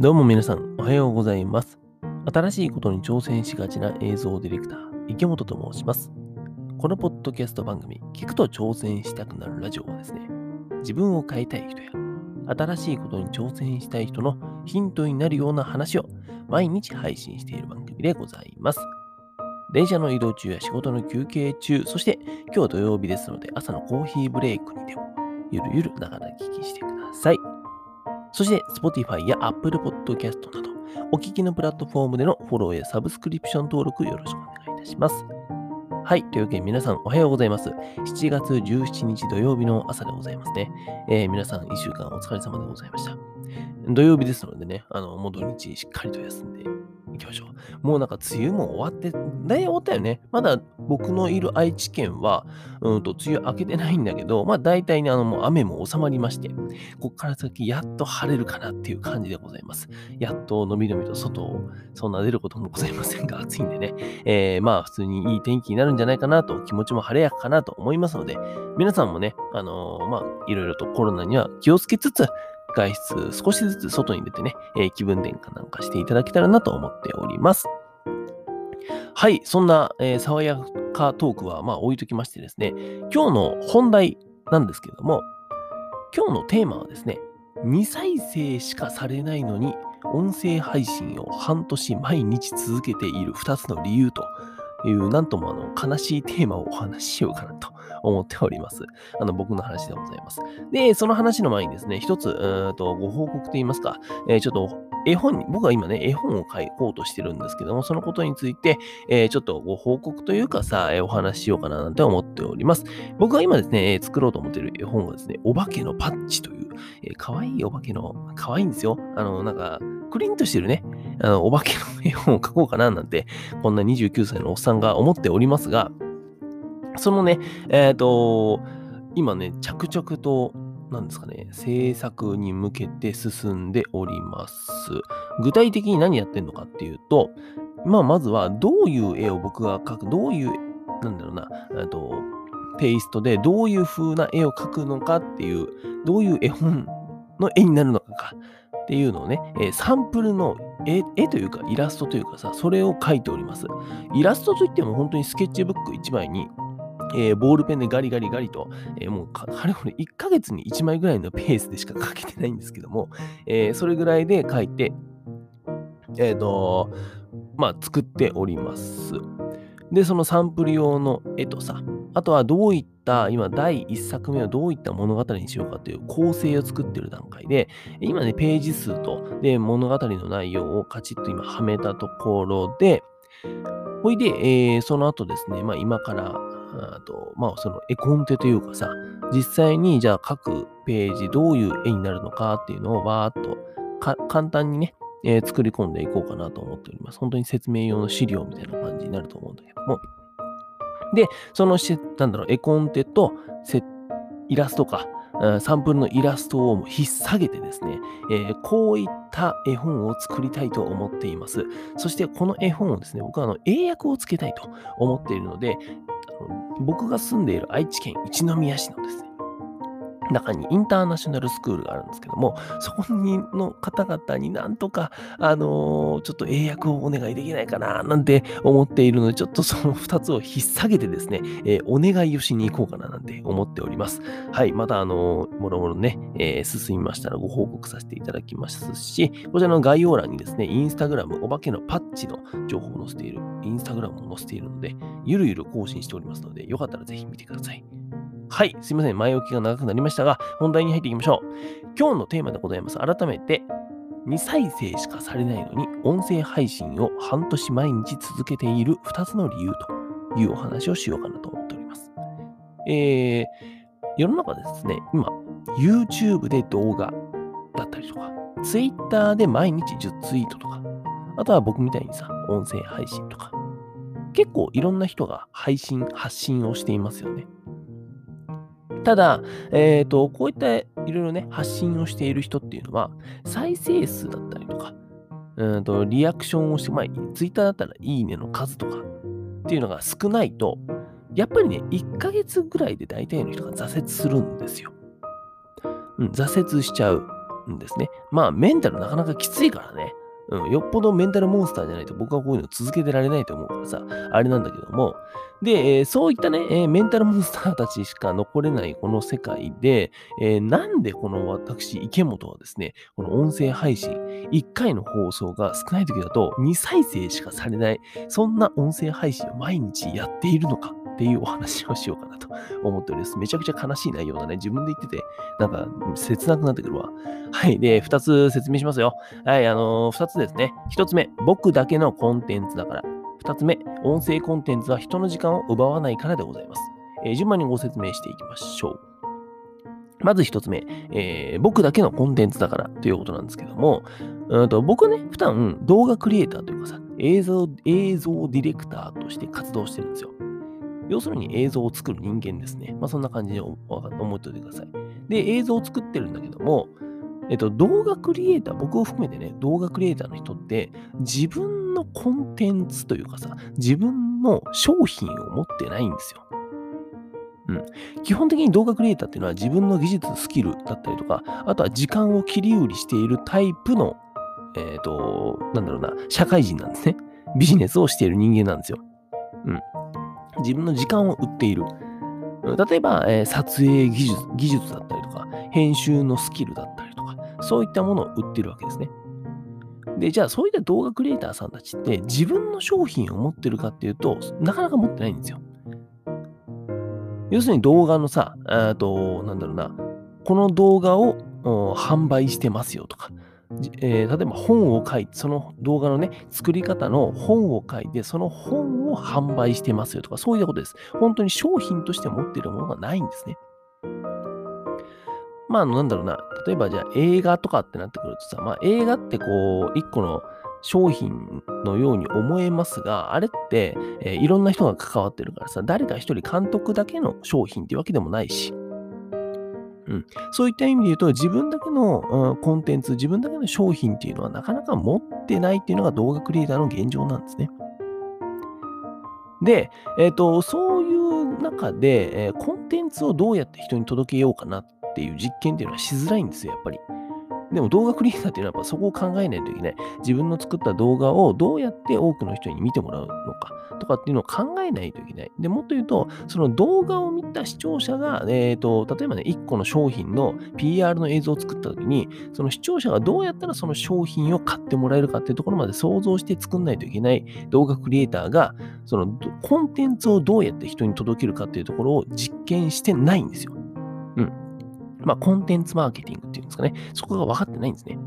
どうも皆さん、おはようございます。新しいことに挑戦しがちな映像ディレクター、池本と申します。このポッドキャスト番組、聞くと挑戦したくなるラジオはですね、自分を変えたい人や、新しいことに挑戦したい人のヒントになるような話を毎日配信している番組でございます。電車の移動中や仕事の休憩中、そして今日土曜日ですので朝のコーヒーブレイクにでもゆるゆるながら聞きしてください。そして Spotify や Apple Podcast などお聞きのプラットフォームでのフォローやサブスクリプション登録よろしくお願いいたします。はい。というわけで皆さんおはようございます。7月17日土曜日の朝でございますね。えー皆さん1週間お疲れ様でございました。土曜日ですのでね、あの、もう土日しっかりと休んできましょう。もうなんか梅雨も終わって、大体終わったよね。まだ僕のいる愛知県は、うんと、梅雨明けてないんだけど、まあ大体ね、あの、もう雨も収まりまして、こっから先やっと晴れるかなっていう感じでございます。やっとのびのびと外をそんな出ることもございませんが、暑いんでね、えーまあ普通にいい天気になるんじゃないかなと、気持ちも晴れやかかなと思いますので、皆さんもね、あのーまあいろいろとコロナには気をつけつつ、外出少しずつ外に出てね、えー気分転換なんかしていただけたらなと思っております。はい、そんな、えー爽やかトークはまあ置いときましてですね、今日の本題なんですけれども、今日のテーマはですね、未再生しかされないのに、音声配信を半年毎日続けている2つの理由という、なんともあの悲しいテーマをお話ししようかなと 思っております。あの僕の話でございます。で、その話の前にですね、一つ、うんとご報告といいますか、えーちょっと絵本に、僕は今ね、絵本を書こうとしてるんですけども、そのことについて、えーちょっとご報告というかさ、えーお話ししようかななんて思っております。僕が今ですね、えー作ろうと思っている絵本はですね、お化けのパッチという、えー、可愛いお化けの、可愛いいんですよ。あの、なんか、クリンとしてるね、あの、お化けの絵本を描こうかななんて、こんな29歳のおっさんが思っておりますが、そのね、えっ、と、今ね、着々と、なんですかね、制作に向けて進んでおります。具体的に何やってんのかっていうと、まあ、まずはどういう絵を僕が描く、どういう、なんだろうな、えっと、テイストでどういう風な絵を描くのかっていう、どういう絵本の絵になるのかっていうのをね、えサンプルの絵絵というかイラストというかさ、それを描いております。イラストといっても本当にスケッチブック1枚に、えーボールペンでガリガリガリと、えーもうか、かれこれ1ヶ月に1枚ぐらいのペースでしか描けてないんですけども、えーそれぐらいで描いて、えっ、と、まあ、作っております。で、そのサンプル用の絵とさ、あとはどういった、今第1作目はどういった物語にしようかという構成を作ってる段階で、今ね、ページ数と、で、物語の内容をカチッと今はめたところで、ほいで、えーその後ですね、まあ今から、あと、まあその絵コンテというかさ、実際にじゃあ各ページどういう絵になるのかっていうのをわーっと簡単にね、えー作り込んでいこうかなと思っております。本当に説明用の資料みたいな感じになると思うんだけども。で、そのし、なんだろう、絵コンテとイラストか、サンプルのイラストを引っ提げてですね、えーこういった絵本を作りたいと思っています。そしてこの絵本をですね、僕はあの英訳をつけたいと思っているので、僕が住んでいる愛知県一宮市のですね、中にインターナショナルスクールがあるんですけども、そこにの方々になんとか、あのーちょっと英訳をお願いできないかな、なんて思っているので、ちょっとその2つを引っ提げてですね、えーお願いをしに行こうかな、なんて思っております。はい、また、あのーもろもろね、えー進みましたらご報告させていただきますし、こちらの概要欄にですね、インスタグラム、お化けのパッチの情報を載せている、インスタグラムを載せているので、ゆるゆる更新しておりますので、よかったらぜひ見てください。はい、すいません。前置きが長くなりましたが、本題に入っていきましょう。今日のテーマでございます。改めて、未再生しかされないのに、音声配信を半年毎日続けている2つの理由というお話をしようかなと思っております。えー、世の中ですね、今、YouTube で動画だったりとか、Twitter で毎日10ツイートとか、あとは僕みたいにさ、音声配信とか、結構いろんな人が配信、発信をしていますよね。ただ、えっ、と、こういったいろいろね、発信をしている人っていうのは、再生数だったりとか、うんとリアクションをして、まあ、ツイッターだったらいいねの数とかっていうのが少ないと、やっぱりね、1ヶ月ぐらいで大体の人が挫折するんですよ。うん、挫折しちゃう。んですね。まあ、メンタルなかなかきついからね。うん、よっぽどメンタルモンスターじゃないと僕はこういうの続けてられないと思うからさ、あれなんだけども、で、えー、そういったね、えー、メンタルモンスターたちしか残れないこの世界で、えー、なんでこの私、池本はですね、この音声配信、1回の放送が少ない時だと2再生しかされない、そんな音声配信を毎日やっているのかっていうお話をしようかなと思っております。めちゃくちゃ悲しい内容だね。自分で言ってて、なんか切なくなってくるわ。はい。で、2つ説明しますよ。はい、あのー、2つですね。1つ目、僕だけのコンテンツだから。2つ目、音声コンテンツは人の時間を奪わないからでございます。えー、順番にご説明していきましょう。まず一つ目、えー、僕だけのコンテンツだからということなんですけども、うんと僕ね、普段動画クリエイターというかさ、映像、映像ディレクターとして活動してるんですよ。要するに映像を作る人間ですね。まあそんな感じで思っておいてください。で、映像を作ってるんだけども、えっと、動画クリエイター、僕を含めてね、動画クリエイターの人って、自分のコンテンツというかさ、自分の商品を持ってないんですよ。うん。基本的に動画クリエイターっていうのは自分の技術、スキルだったりとか、あとは時間を切り売りしているタイプの、えっ、ー、と、なんだろうな、社会人なんですね。ビジネスをしている人間なんですよ。うん。自分の時間を売っている。例えば、えー、撮影技術技術だったりとか、編集のスキルだったりとか、そういったものを売ってるわけですね。で、じゃあそういった動画クリエイターさんたちって自分の商品を持ってるかっていうと、なかなか持ってないんですよ。要するに動画のさ、えっと、なんだろうな、この動画を販売してますよとか、えー、例えば本を書いて、その動画のね、作り方の本を書いて、その本を販売してますよとか、そういったことです。本当に商品として持っているものがないんですね。まあ、なんだろうな、例えばじゃあ映画とかってなってくるとさ、まあ映画ってこう、一個の商品のように思えますが、あれって、えー、いろんな人が関わってるからさ、誰か一人監督だけの商品っていうわけでもないし、うん、そういった意味で言うと、自分だけの、うん、コンテンツ、自分だけの商品っていうのはなかなか持ってないっていうのが動画クリエイターの現状なんですね。で、えっ、ー、と、そういう中で、えー、コンテンツをどうやって人に届けようかなっていう実験っていうのはしづらいんですよ、やっぱり。でも動画クリエイターっていうのはやっぱそこを考えないといけない。自分の作った動画をどうやって多くの人に見てもらうのかとかっていうのを考えないといけない。で、もっと言うと、その動画を見た視聴者が、え、ー、と、例えばね、1個の商品の PR の映像を作った時に、その視聴者がどうやったらその商品を買ってもらえるかっていうところまで想像して作んないといけない動画クリエイターが、そのコンテンツをどうやって人に届けるかっていうところを実験してないんですよ。まあ、コンテンツマーケティングっていうんですかね。そこが分かってないんですね。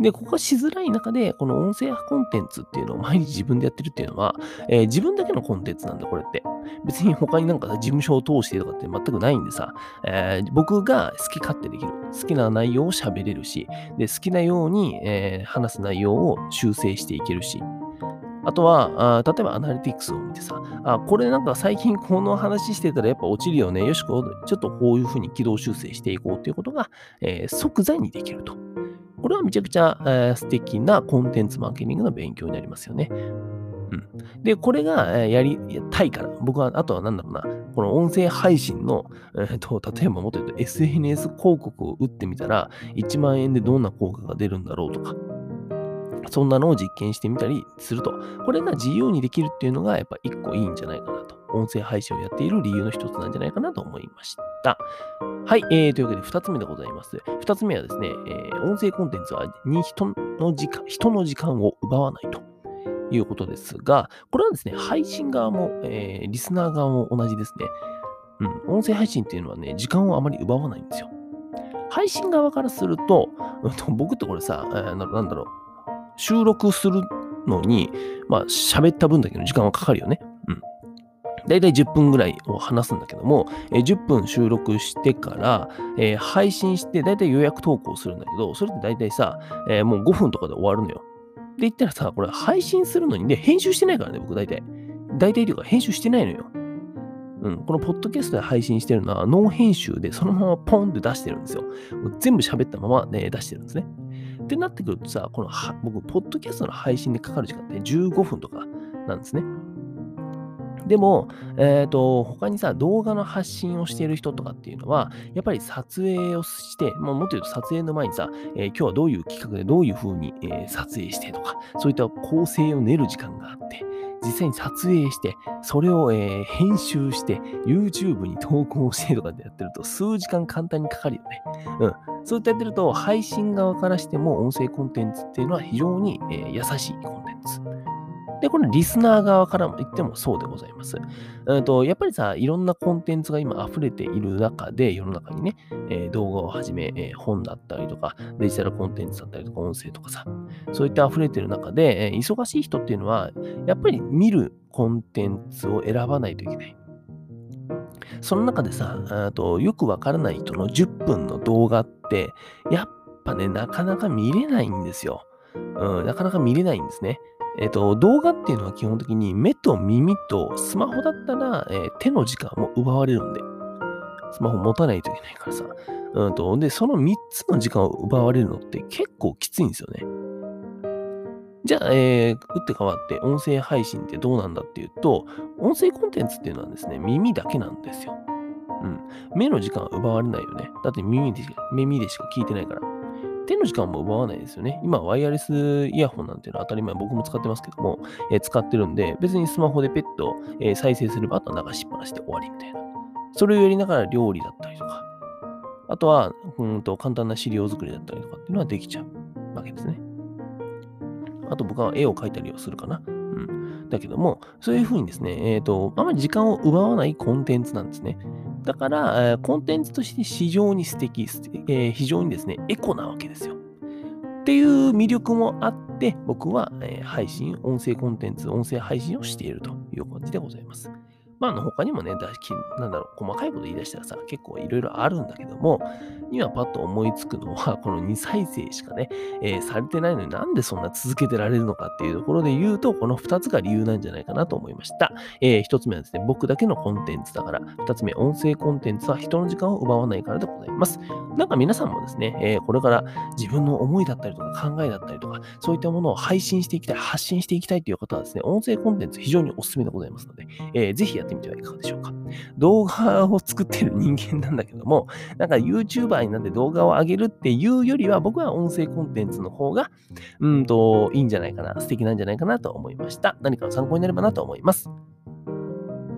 で、ここがしづらい中で、この音声コンテンツっていうのを毎日自分でやってるっていうのは、えー、自分だけのコンテンツなんだ、これって。別に他になんか事務所を通してとかって全くないんでさ、えー、僕が好き勝手できる。好きな内容を喋れるし、で、好きなように、えー、話す内容を修正していけるし、あとは、例えばアナリティクスを見てさ、あ、これなんか最近この話してたらやっぱ落ちるよね。よし、ちょっとこういうふうに軌道修正していこうということが、えー、即座にできると。これはめちゃくちゃ、えー、素敵なコンテンツマーケティングの勉強になりますよね。うん。で、これが、やりたいから、僕は、あとはなんだろうな、この音声配信の、えーと、例えばもっと言うと SNS 広告を打ってみたら、1万円でどんな効果が出るんだろうとか、そんなのを実験してみたりすると。これが自由にできるっていうのがやっぱ一個いいんじゃないかなと。音声配信をやっている理由の一つなんじゃないかなと思いました。はい、えー、というわけで二つ目でございます。二つ目はですね、えー、音声コンテンツは人の時間、人の時間を奪わないと。いうことですが、これはですね、配信側も、えー、リスナー側も同じですね。うん、音声配信っていうのはね、時間をあまり奪わないんですよ。配信側からすると、僕ってこれさ、えー、なんだろう、収録するのに、まあ、喋った分だけの時間はかかるよね。うん。だいたい10分ぐらいを話すんだけども、えー、10分収録してから、えー、配信して、だいたい予約投稿するんだけど、それってだいたいさ、えー、もう5分とかで終わるのよ。で言ったらさ、これ配信するのにね、編集してないからね、僕大体。大体というか編集してないのよ。うん、このポッドキャストで配信してるのは、ノー編集でそのままポンって出してるんですよ。全部喋ったまま、ね、出してるんですね。ってなってくるとさ、この僕、ポッドキャストの配信でかかる時間って15分とかなんですね。でも、えっ、と、他にさ、動画の発信をしている人とかっていうのは、やっぱり撮影をして、もうもっと言うと撮影の前にさ、えー今日はどういう企画でどういう風に、えー撮影してとか、そういった構成を練る時間があって、実際に撮影して、それを、えー編集して、YouTube に投稿してとかでやってると、数時間簡単にかかるよね。うん。そうやってやってると、配信側からしても音声コンテンツっていうのは非常に、えー優しいコンテンツ。で、これリスナー側からも言ってもそうでございます。うんとやっぱりさ、いろんなコンテンツが今溢れている中で、世の中にね、えー動画をはじめ、えー本だったりとか、デジタルコンテンツだったりとか、音声とかさ、そういった溢れてる中で、えー忙しい人っていうのは、やっぱり見るコンテンツを選ばないといけない。その中でさ、あとよくわからない人の10分の動画って、やっぱね、なかなか見れないんですよ。うん、なかなか見れないんですね。えっ、と、動画っていうのは基本的に目と耳とスマホだったら、えー手の時間も奪われるんで、スマホ持たないといけないからさ。うんと、で、その3つの時間を奪われるのって結構きついんですよね。じゃあ、えー、打って変わって音声配信ってどうなんだっていうと、音声コンテンツっていうのはですね、耳だけなんですよ。うん。目の時間は奪われないよね。だって耳で耳でしか聞いてないから。手の時間も奪わないですよね。今、ワイヤレスイヤホンなんていうのは当たり前、僕も使ってますけども、えー使ってるんで、別にスマホでペット、えー再生すれば、あとは流しっぱなしで終わりみたいな。それをやりながら料理だったりとか、あとは、うんと、簡単な資料作りだったりとかっていうのはできちゃうわけですね。あと僕は絵を描いたりはするかな。うん。だけども、そういうふうにですね、えっ、と、あまり時間を奪わないコンテンツなんですね。だから、コンテンツとして非常に素敵、すえー非常にですね、エコなわけですよ。っていう魅力もあって、僕は、えー配信、音声コンテンツ、音声配信をしているという感じでございます。まあ、あの他にもね、だきなんだろう、細かいこと言い出したらさ、結構いろいろあるんだけども、今パッと思いつくのは、この2再生しかね、えーされてないのになんでそんな続けてられるのかっていうところで言うと、この2つが理由なんじゃないかなと思いました。え1つ目はですね、僕だけのコンテンツだから、2つ目、音声コンテンツは人の時間を奪わないからでございます。なんか皆さんもですね、えーこれから自分の思いだったりとか考えだったりとか、そういったものを配信していきたい、発信していきたいという方はですね、音声コンテンツ非常におすすめでございますので、えーぜひやってってみてはいかがでしょうか。動画を作ってる人間なんだけども、なんか YouTuber になって動画を上げるっていうよりは、僕は音声コンテンツの方が、うんと、いいんじゃないかな、素敵なんじゃないかなと思いました。何かの参考になればなと思います。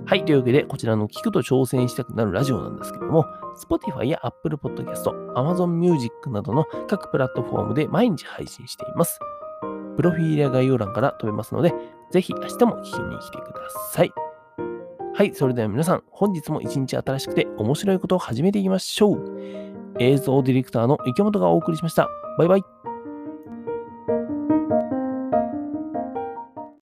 はい。というわけで、こちらの聞くと挑戦したくなるラジオなんですけども、Spotify や Apple Podcast、Amazon Music などの各プラットフォームで毎日配信しています。プロフィールや概要欄から飛べますので、ぜひ明日も聞きに来てください。はい。それでは皆さん、本日も一日新しくて面白いことを始めていきましょう。映像ディレクターの池本がお送りしました。バイバイ。